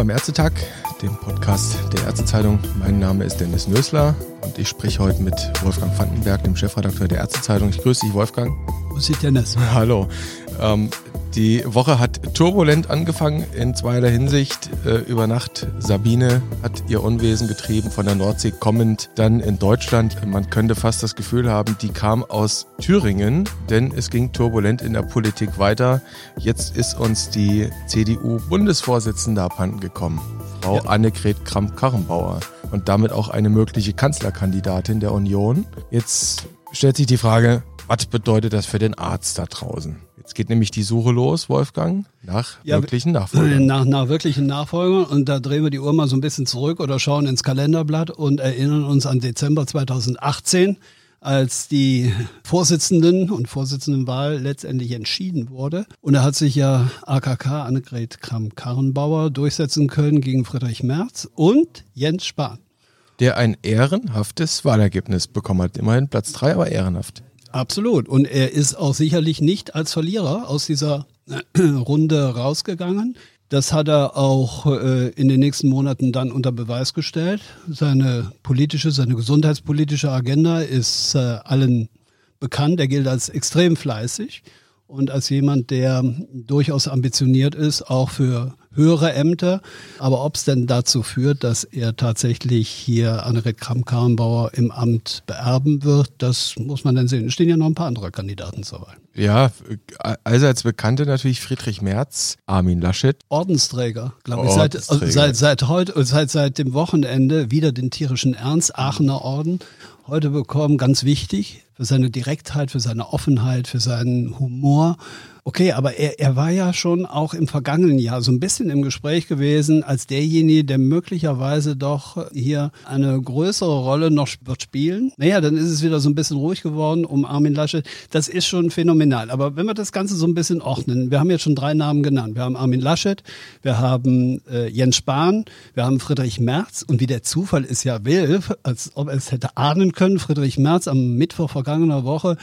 beim Ärztetag, dem Podcast der Ärztezeitung. Mein Name ist Dennis Nösler und ich spreche heute mit Wolfgang Vandenberg, dem Chefredakteur der Ärztezeitung. Ich grüße dich, Wolfgang. Grüß dich, Dennis. Hallo. Ähm, die Woche hat turbulent angefangen in zweierlei Hinsicht. Äh, über Nacht Sabine hat ihr Unwesen getrieben von der Nordsee kommend dann in Deutschland. Man könnte fast das Gefühl haben, die kam aus Thüringen, denn es ging turbulent in der Politik weiter. Jetzt ist uns die CDU-Bundesvorsitzende abhanden gekommen, Frau ja. Annegret Kramp-Karrenbauer und damit auch eine mögliche Kanzlerkandidatin der Union. Jetzt stellt sich die Frage, was bedeutet das für den Arzt da draußen? Jetzt geht nämlich die Suche los, Wolfgang, nach ja, wirklichen Nachfolgern. Nach, nach wirklichen Nachfolgern. Und da drehen wir die Uhr mal so ein bisschen zurück oder schauen ins Kalenderblatt und erinnern uns an Dezember 2018, als die Vorsitzenden und Vorsitzendenwahl letztendlich entschieden wurde. Und da hat sich ja AKK Annegret Kramp-Karrenbauer durchsetzen können gegen Friedrich Merz und Jens Spahn. Der ein ehrenhaftes Wahlergebnis bekommen hat. Immerhin Platz drei, aber ehrenhaft. Absolut. Und er ist auch sicherlich nicht als Verlierer aus dieser äh, Runde rausgegangen. Das hat er auch äh, in den nächsten Monaten dann unter Beweis gestellt. Seine politische, seine gesundheitspolitische Agenda ist äh, allen bekannt. Er gilt als extrem fleißig und als jemand, der durchaus ambitioniert ist, auch für höhere Ämter. Aber ob es denn dazu führt, dass er tatsächlich hier Annegret Kramp-Karrenbauer im Amt beerben wird, das muss man dann sehen. Es stehen ja noch ein paar andere Kandidaten zur Wahl. Ja, allseits Bekannte natürlich Friedrich Merz, Armin Laschet. Ordensträger, glaube ich. Seit, seit, seit heute, seit, seit dem Wochenende wieder den tierischen Ernst, Aachener Orden. Heute bekommen, ganz wichtig, für seine Direktheit, für seine Offenheit, für seinen Humor Okay, aber er, er war ja schon auch im vergangenen Jahr so ein bisschen im Gespräch gewesen als derjenige, der möglicherweise doch hier eine größere Rolle noch wird spielen. Naja, dann ist es wieder so ein bisschen ruhig geworden um Armin Laschet. Das ist schon phänomenal. Aber wenn wir das Ganze so ein bisschen ordnen, wir haben jetzt schon drei Namen genannt. Wir haben Armin Laschet, wir haben äh, Jens Spahn, wir haben Friedrich Merz und wie der Zufall es ja will, als ob er es hätte ahnen können, Friedrich Merz am Mittwoch vergangener Woche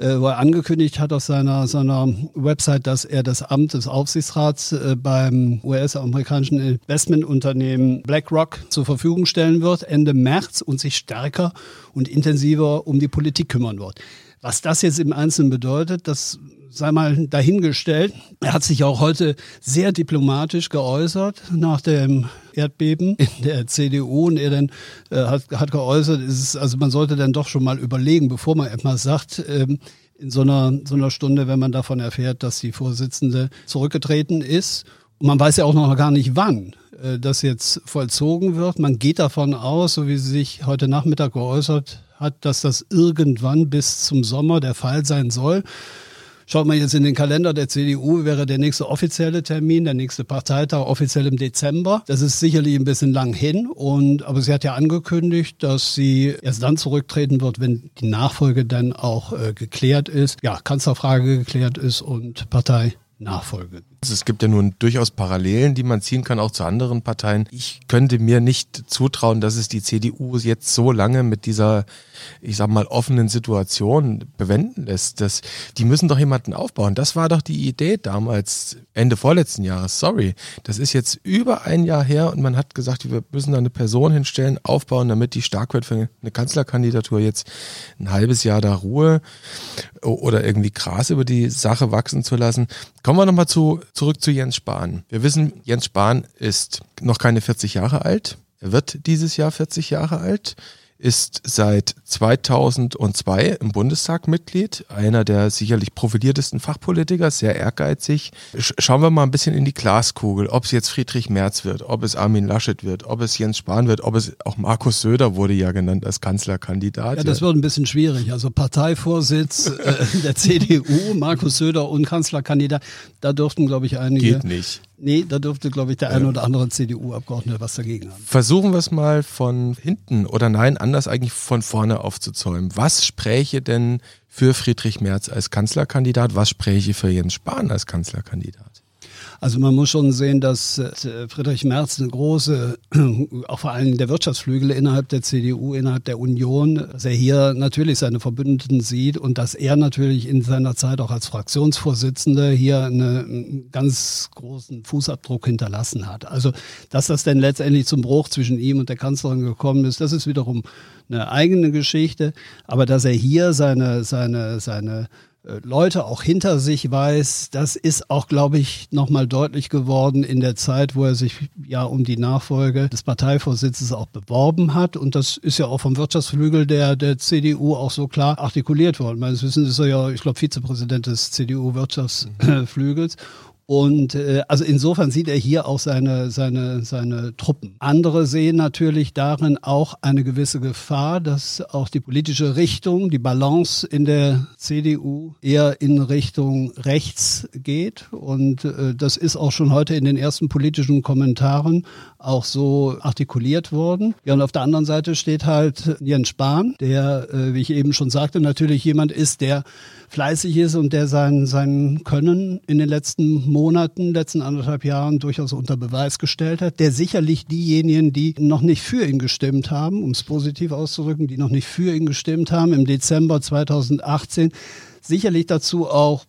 äh, wo er angekündigt hat auf seiner, seiner Website, dass er das Amt des Aufsichtsrats äh, beim US-amerikanischen Investmentunternehmen BlackRock zur Verfügung stellen wird Ende März und sich stärker und intensiver um die Politik kümmern wird. Was das jetzt im Einzelnen bedeutet, das sei mal dahingestellt. Er hat sich auch heute sehr diplomatisch geäußert nach dem Erdbeben in der CDU und er dann äh, hat, hat geäußert, ist, also man sollte dann doch schon mal überlegen, bevor man etwas sagt, ähm, in so einer, so einer Stunde, wenn man davon erfährt, dass die Vorsitzende zurückgetreten ist. Und man weiß ja auch noch gar nicht wann äh, das jetzt vollzogen wird. Man geht davon aus, so wie sie sich heute Nachmittag geäußert hat, dass das irgendwann bis zum Sommer der Fall sein soll. Schaut man jetzt in den Kalender der CDU, wäre der nächste offizielle Termin, der nächste Parteitag offiziell im Dezember. Das ist sicherlich ein bisschen lang hin. Und, aber sie hat ja angekündigt, dass sie erst dann zurücktreten wird, wenn die Nachfolge dann auch äh, geklärt ist. Ja, Kanzlerfrage geklärt ist und Partei Nachfolge. Also es gibt ja nun durchaus Parallelen, die man ziehen kann, auch zu anderen Parteien. Ich könnte mir nicht zutrauen, dass es die CDU jetzt so lange mit dieser, ich sag mal, offenen Situation bewenden lässt. Das, die müssen doch jemanden aufbauen. Das war doch die Idee damals, Ende vorletzten Jahres. Sorry. Das ist jetzt über ein Jahr her und man hat gesagt, wir müssen da eine Person hinstellen, aufbauen, damit die stark wird für eine Kanzlerkandidatur. Jetzt ein halbes Jahr da Ruhe oder irgendwie Gras über die Sache wachsen zu lassen. Kommen wir nochmal zu zurück zu Jens Spahn. Wir wissen, Jens Spahn ist noch keine 40 Jahre alt. Er wird dieses Jahr 40 Jahre alt ist seit 2002 im Bundestag Mitglied, einer der sicherlich profiliertesten Fachpolitiker, sehr ehrgeizig. Schauen wir mal ein bisschen in die Glaskugel, ob es jetzt Friedrich Merz wird, ob es Armin Laschet wird, ob es Jens Spahn wird, ob es auch Markus Söder wurde ja genannt als Kanzlerkandidat. Ja, das wird ein bisschen schwierig. Also Parteivorsitz äh, der CDU, Markus Söder und Kanzlerkandidat, da dürften, glaube ich, einige. Geht nicht. Nee, da dürfte, glaube ich, der ein oder andere CDU-Abgeordnete was dagegen haben. Versuchen wir es mal von hinten oder nein, anders eigentlich von vorne aufzuzäumen. Was spräche denn für Friedrich Merz als Kanzlerkandidat? Was spräche für Jens Spahn als Kanzlerkandidat? Also man muss schon sehen, dass äh, Friedrich Merz eine große, auch vor allem der Wirtschaftsflügel innerhalb der CDU, innerhalb der Union, dass er hier natürlich seine Verbündeten sieht und dass er natürlich in seiner Zeit auch als Fraktionsvorsitzender hier eine, einen ganz großen Fußabdruck hinterlassen hat. Also dass das denn letztendlich zum Bruch zwischen ihm und der Kanzlerin gekommen ist, das ist wiederum eine eigene Geschichte. Aber dass er hier seine, seine, seine Leute auch hinter sich weiß. Das ist auch, glaube ich, nochmal deutlich geworden in der Zeit, wo er sich ja um die Nachfolge des Parteivorsitzes auch beworben hat. Und das ist ja auch vom Wirtschaftsflügel der, der CDU auch so klar artikuliert worden. Meines Wissens ist er ja, ich glaube, Vizepräsident des CDU-Wirtschaftsflügels. Und äh, also insofern sieht er hier auch seine, seine, seine Truppen. Andere sehen natürlich darin auch eine gewisse Gefahr, dass auch die politische Richtung, die Balance in der CDU eher in Richtung rechts geht. Und äh, das ist auch schon heute in den ersten politischen Kommentaren auch so artikuliert worden. Ja, und auf der anderen Seite steht halt Jens Spahn, der, äh, wie ich eben schon sagte, natürlich jemand ist, der fleißig ist und der sein, sein Können in den letzten Monaten, letzten anderthalb Jahren durchaus unter Beweis gestellt hat, der sicherlich diejenigen, die noch nicht für ihn gestimmt haben, um es positiv auszudrücken, die noch nicht für ihn gestimmt haben, im Dezember 2018 sicherlich dazu auch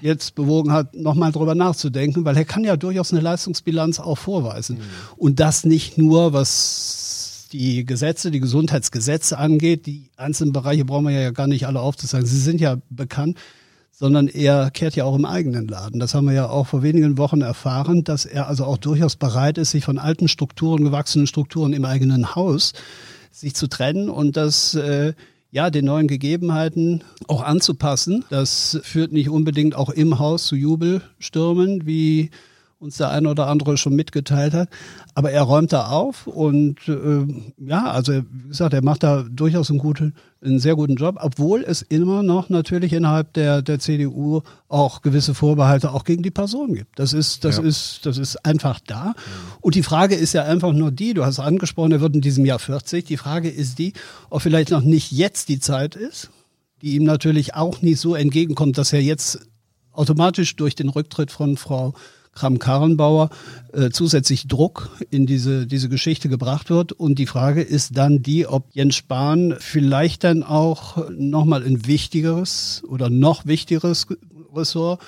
jetzt bewogen hat, nochmal drüber nachzudenken, weil er kann ja durchaus eine Leistungsbilanz auch vorweisen. Mhm. Und das nicht nur, was die Gesetze, die Gesundheitsgesetze angeht. Die einzelnen Bereiche brauchen wir ja gar nicht alle aufzuzeigen. Sie sind ja bekannt, sondern er kehrt ja auch im eigenen Laden. Das haben wir ja auch vor wenigen Wochen erfahren, dass er also auch durchaus bereit ist, sich von alten Strukturen, gewachsenen Strukturen im eigenen Haus sich zu trennen und das äh, ja, den neuen Gegebenheiten auch anzupassen. Das führt nicht unbedingt auch im Haus zu Jubelstürmen, wie uns der eine oder andere schon mitgeteilt hat. Aber er räumt da auf und äh, ja, also wie gesagt, er macht da durchaus einen, guten, einen sehr guten Job, obwohl es immer noch natürlich innerhalb der, der CDU auch gewisse Vorbehalte auch gegen die Person gibt. Das ist, das ja. ist, das ist einfach da. Und die Frage ist ja einfach nur die, du hast angesprochen, er wird in diesem Jahr 40. Die Frage ist die, ob vielleicht noch nicht jetzt die Zeit ist, die ihm natürlich auch nicht so entgegenkommt, dass er jetzt automatisch durch den Rücktritt von Frau Kram-Karrenbauer äh, zusätzlich Druck in diese, diese Geschichte gebracht wird. Und die Frage ist dann die, ob Jens Spahn vielleicht dann auch nochmal ein wichtigeres oder noch wichtigeres Ressort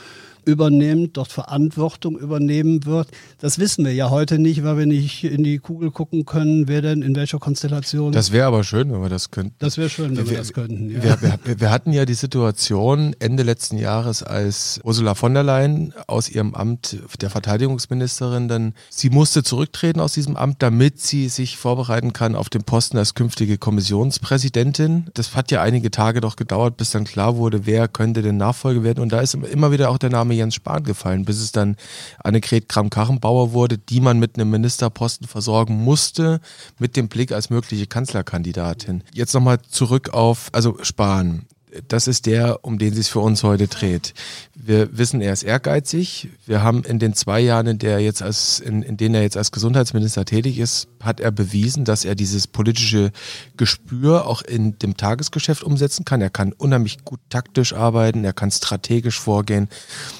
übernimmt, dort Verantwortung übernehmen wird. Das wissen wir ja heute nicht, weil wir nicht in die Kugel gucken können, wer denn in welcher Konstellation. Das wäre aber schön, wenn wir das könnten. Das wäre schön, wenn wir, wir, das könnten. Ja. Wir, wir, wir, hatten ja die Situation Ende letzten Jahres, als Ursula von der Leyen aus ihrem Amt der Verteidigungsministerin dann, sie musste zurücktreten aus diesem Amt, damit sie sich vorbereiten kann auf den Posten als künftige Kommissionspräsidentin. Das hat ja einige Tage doch gedauert, bis dann klar wurde, wer könnte denn Nachfolge werden. Und da ist immer wieder auch der Name Name Jens Spahn gefallen, bis es dann Annegret Kramp-Karrenbauer wurde, die man mit einem Ministerposten versorgen musste, mit dem Blick als mögliche Kanzlerkandidatin. Jetzt nochmal zurück auf, also Spahn das ist der, um den sich für uns heute dreht. Wir wissen, er ist ehrgeizig. Wir haben in den zwei Jahren, in, der jetzt als, in, in denen er jetzt als Gesundheitsminister tätig ist, hat er bewiesen, dass er dieses politische Gespür auch in dem Tagesgeschäft umsetzen kann. Er kann unheimlich gut taktisch arbeiten, er kann strategisch vorgehen.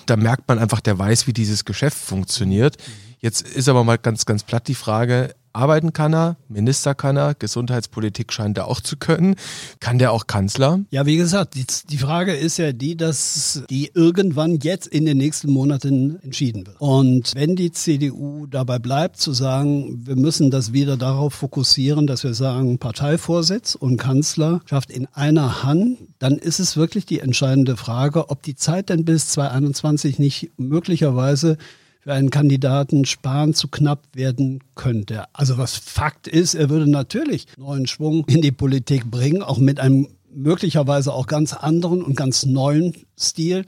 Da merkt man einfach, der weiß, wie dieses Geschäft funktioniert. Jetzt ist aber mal ganz, ganz platt die Frage, Arbeiten kann er, Minister kann er, Gesundheitspolitik scheint er auch zu können. Kann der auch Kanzler? Ja, wie gesagt, die, die, Frage ist ja die, dass die irgendwann jetzt in den nächsten Monaten entschieden wird. Und wenn die CDU dabei bleibt zu sagen, wir müssen das wieder darauf fokussieren, dass wir sagen, Parteivorsitz und Kanzler schafft in einer Hand, dann ist es wirklich die entscheidende Frage, ob die Zeit denn bis 2021 nicht möglicherweise für einen Kandidaten sparen zu knapp werden könnte. Also was Fakt ist, er würde natürlich neuen Schwung in die Politik bringen, auch mit einem möglicherweise auch ganz anderen und ganz neuen Stil,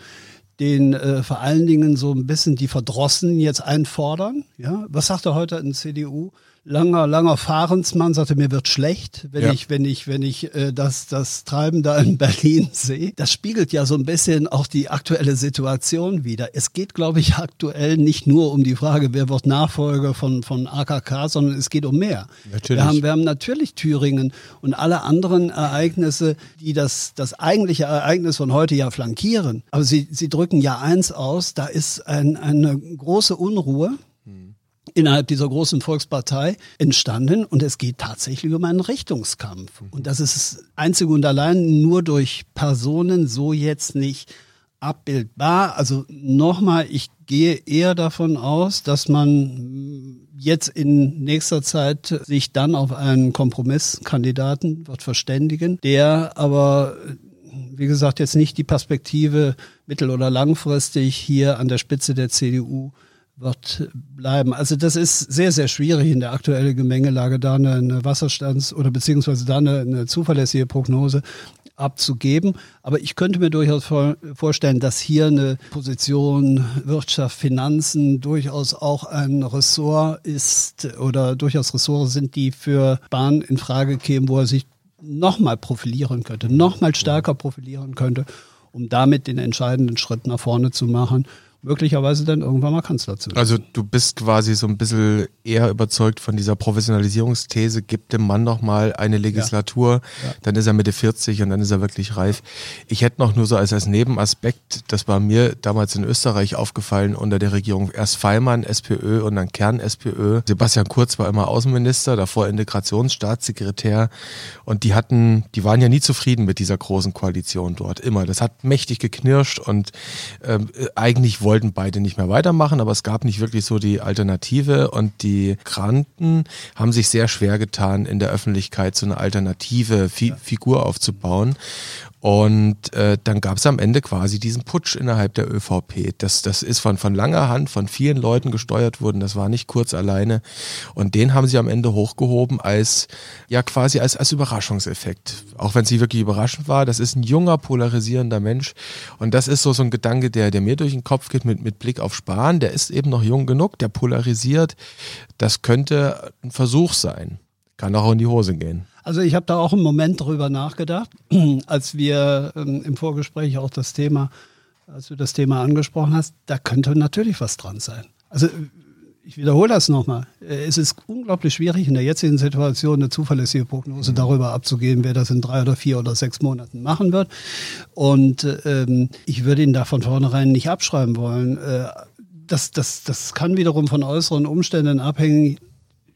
den äh, vor allen Dingen so ein bisschen die Verdrossenen jetzt einfordern. Ja, was sagt er heute in CDU? Langer, langer Fahrensmann, sagte, mir wird schlecht, wenn ja. ich, wenn ich, wenn ich äh, das, das Treiben da in Berlin sehe. Das spiegelt ja so ein bisschen auch die aktuelle Situation wieder. Es geht, glaube ich, aktuell nicht nur um die Frage, wer wird Nachfolger von, von AKK, sondern es geht um mehr. Natürlich. Wir haben, wir haben natürlich Thüringen und alle anderen Ereignisse, die das, das eigentliche Ereignis von heute ja flankieren. Aber sie, sie drücken ja eins aus, da ist ein, eine große Unruhe innerhalb dieser großen Volkspartei entstanden und es geht tatsächlich um einen Richtungskampf. Und das ist einzig und allein nur durch Personen so jetzt nicht abbildbar. Also nochmal, ich gehe eher davon aus, dass man jetzt in nächster Zeit sich dann auf einen Kompromisskandidaten wird verständigen, der aber wie gesagt, jetzt nicht die Perspektive mittel- oder langfristig hier an der Spitze der CDU wird bleiben. Also das ist sehr, sehr schwierig in der aktuellen Gemengelage, da eine, eine Wasserstands- oder beziehungsweise da eine, eine zuverlässige Prognose abzugeben. Aber ich könnte mir durchaus vorstellen, dass hier eine Position Wirtschaft, Finanzen durchaus auch ein Ressort ist oder durchaus Ressorts sind, die für Bahn in Frage kämen, wo er sich nochmal profilieren könnte, nochmal stärker profilieren könnte, um damit den entscheidenden Schritt nach vorne zu machen möglicherweise dann irgendwann mal Kanzler zu werden. Also du bist quasi so ein bisschen eher überzeugt von dieser Professionalisierungsthese, gibt dem Mann noch mal eine Legislatur, ja. Ja. dann ist er Mitte 40 und dann ist er wirklich reif. Ich hätte noch nur so als, als Nebenaspekt, das war mir damals in Österreich aufgefallen unter der Regierung, erst Feimann, SPÖ und dann Kern SPÖ. Sebastian Kurz war immer Außenminister, davor Integrationsstaatssekretär und die hatten, die waren ja nie zufrieden mit dieser großen Koalition dort, immer. Das hat mächtig geknirscht und äh, eigentlich wollten wollten beide nicht mehr weitermachen, aber es gab nicht wirklich so die Alternative und die Kranten haben sich sehr schwer getan, in der Öffentlichkeit so eine alternative Fi Figur aufzubauen. Und äh, dann gab es am Ende quasi diesen Putsch innerhalb der ÖVP. Das, das ist von, von langer Hand von vielen Leuten gesteuert worden. Das war nicht kurz alleine. Und den haben sie am Ende hochgehoben als, ja quasi als, als Überraschungseffekt. Auch wenn sie wirklich überraschend war. Das ist ein junger, polarisierender Mensch. Und das ist so, so ein Gedanke, der, der mir durch den Kopf geht mit, mit Blick auf Spahn. Der ist eben noch jung genug, der polarisiert. Das könnte ein Versuch sein. Kann auch in die Hose gehen. Also ich habe da auch einen Moment drüber nachgedacht, als wir ähm, im Vorgespräch auch das Thema, als du das Thema angesprochen hast, da könnte natürlich was dran sein. Also ich wiederhole das nochmal. Es ist unglaublich schwierig in der jetzigen Situation eine zuverlässige Prognose darüber abzugeben, wer das in drei oder vier oder sechs Monaten machen wird. Und ähm, ich würde ihn da von vornherein nicht abschreiben wollen. Äh, das, das, das kann wiederum von äußeren Umständen abhängen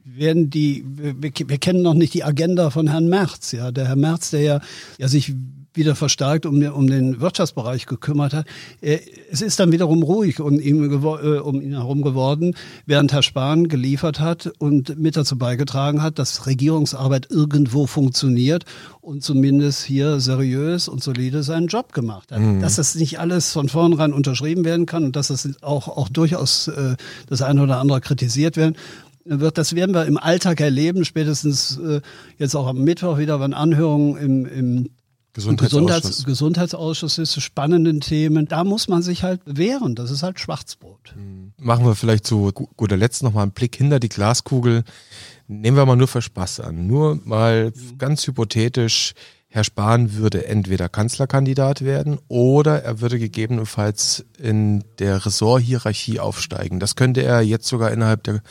werden die, wir, wir, kennen noch nicht die Agenda von Herrn Merz, ja. Der Herr Merz, der ja, ja sich wieder verstärkt um, um den Wirtschaftsbereich gekümmert hat. Es ist dann wiederum ruhig um ihn, äh, um ihn herum geworden, während Herr Spahn geliefert hat und mit dazu beigetragen hat, dass Regierungsarbeit irgendwo funktioniert und zumindest hier seriös und solide seinen Job gemacht hat. Mhm. Dass das nicht alles von vornherein unterschrieben werden kann und dass das auch, auch durchaus äh, das eine oder andere kritisiert werden wird. Das werden wir im Alltag erleben, spätestens äh, jetzt auch am Mittwoch wieder, wenn Anhörungen im, im Gesundheitsausschuss. Gesundheitsausschuss ist zu spannenden Themen. Da muss man sich halt wehren. Das ist halt Schwarzbrot. Mhm. Machen wir vielleicht zu guter Letzt nochmal einen Blick hinter die Glaskugel. Nehmen wir mal nur für Spaß an. Nur mal mhm. ganz hypothetisch. Herr Spahn würde entweder Kanzlerkandidat werden oder er würde gegebenenfalls in der Ressorthierarchie aufsteigen. Das könnte er jetzt sogar innerhalb der,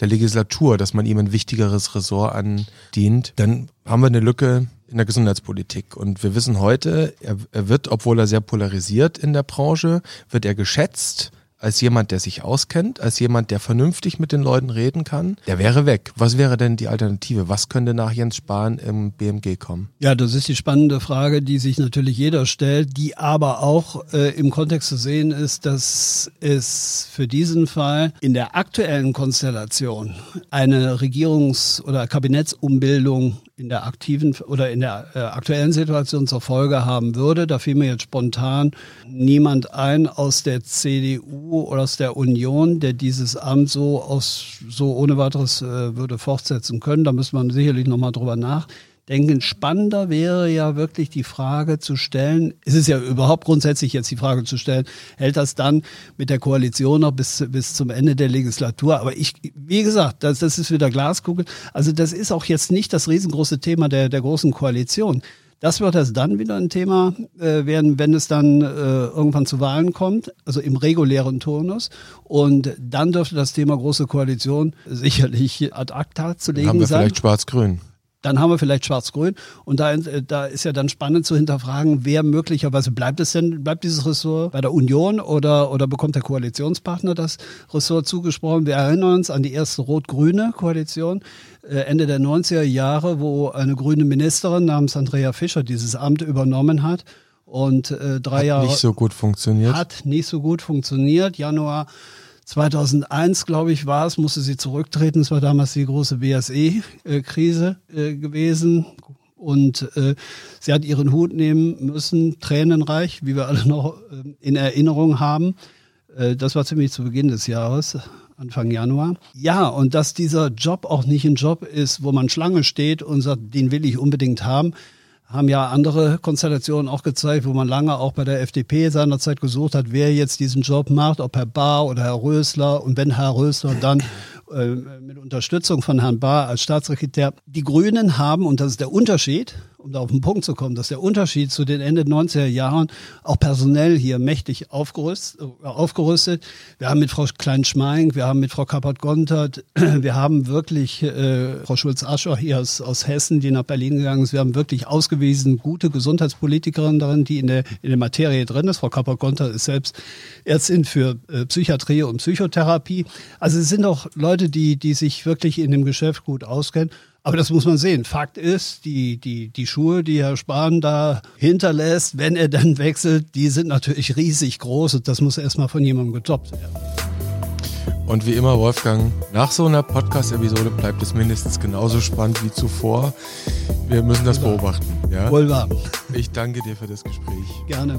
der Legislatur, dass man ihm ein wichtigeres Ressort andient. Dann haben wir eine Lücke in der Gesundheitspolitik. Und wir wissen heute, er, er wird, obwohl er sehr polarisiert in der Branche, wird er geschätzt als jemand, der sich auskennt, als jemand, der vernünftig mit den Leuten reden kann, der wäre weg. Was wäre denn die Alternative? Was könnte nach Jens Spahn im BMG kommen? Ja, das ist die spannende Frage, die sich natürlich jeder stellt, die aber auch äh, im Kontext zu sehen ist, dass es für diesen Fall in der aktuellen Konstellation eine Regierungs- oder Kabinettsumbildung in der aktiven oder in der äh, aktuellen Situation zur Folge haben würde. Da fiel mir jetzt spontan niemand ein aus der CDU oder aus der Union, der dieses Amt so aus so ohne weiteres äh, würde fortsetzen können. Da müsste man sicherlich nochmal drüber nachdenken denken, spannender wäre ja wirklich die Frage zu stellen, es ist ja überhaupt grundsätzlich jetzt die Frage zu stellen, hält das dann mit der Koalition noch bis, bis zum Ende der Legislatur? Aber ich, wie gesagt, das, das ist wieder Glaskugel. Also das ist auch jetzt nicht das riesengroße Thema der, der großen Koalition. Das wird erst dann wieder ein Thema äh, werden, wenn es dann äh, irgendwann zu Wahlen kommt, also im regulären Turnus. Und dann dürfte das Thema große Koalition sicherlich ad acta zu legen Haben wir sein. Vielleicht schwarz-grün dann haben wir vielleicht Schwarz-Grün. Und da, äh, da ist ja dann spannend zu hinterfragen, wer möglicherweise bleibt es denn, bleibt dieses Ressort bei der Union oder, oder bekommt der Koalitionspartner das Ressort zugesprochen? Wir erinnern uns an die erste rot-grüne Koalition äh, Ende der 90er Jahre, wo eine grüne Ministerin namens Andrea Fischer dieses Amt übernommen hat. Und äh, drei hat Jahre. Nicht so gut funktioniert. Hat nicht so gut funktioniert. Januar 2001, glaube ich, war es, musste sie zurücktreten. Es war damals die große BSE-Krise äh, gewesen. Und äh, sie hat ihren Hut nehmen müssen, tränenreich, wie wir alle noch äh, in Erinnerung haben. Äh, das war ziemlich zu Beginn des Jahres, Anfang Januar. Ja, und dass dieser Job auch nicht ein Job ist, wo man Schlange steht und sagt, den will ich unbedingt haben, haben ja andere Konstellationen auch gezeigt, wo man lange auch bei der FDP seinerzeit gesucht hat, wer jetzt diesen Job macht, ob Herr Bahr oder Herr Rösler. Und wenn Herr Rösler dann äh, mit Unterstützung von Herrn Bahr als Staatssekretär. Die Grünen haben, und das ist der Unterschied, um da auf den Punkt zu kommen, dass der Unterschied zu den Ende 90er Jahren auch personell hier mächtig aufgerüstet. Äh, aufgerüstet. Wir haben mit Frau Klein-Schmeink, wir haben mit Frau Kappert-Gontert, wir haben wirklich äh, Frau Schulz-Ascher hier aus, aus Hessen, die nach Berlin gegangen ist. Wir haben wirklich ausgewiesen gute Gesundheitspolitikerin darin, die in der, in der Materie drin ist. Frau Kappert-Gontert ist selbst Ärztin für äh, Psychiatrie und Psychotherapie. Also es sind auch Leute, die, die sich wirklich in dem Geschäft gut auskennen. Aber das muss man sehen. Fakt ist, die, die, die Schuhe, die Herr Spahn da hinterlässt, wenn er dann wechselt, die sind natürlich riesig groß und das muss erstmal von jemandem getoppt werden. Und wie immer, Wolfgang, nach so einer Podcast-Episode bleibt es mindestens genauso spannend wie zuvor. Wir müssen das beobachten. Ja? Wohl wahr. Ich danke dir für das Gespräch. Gerne.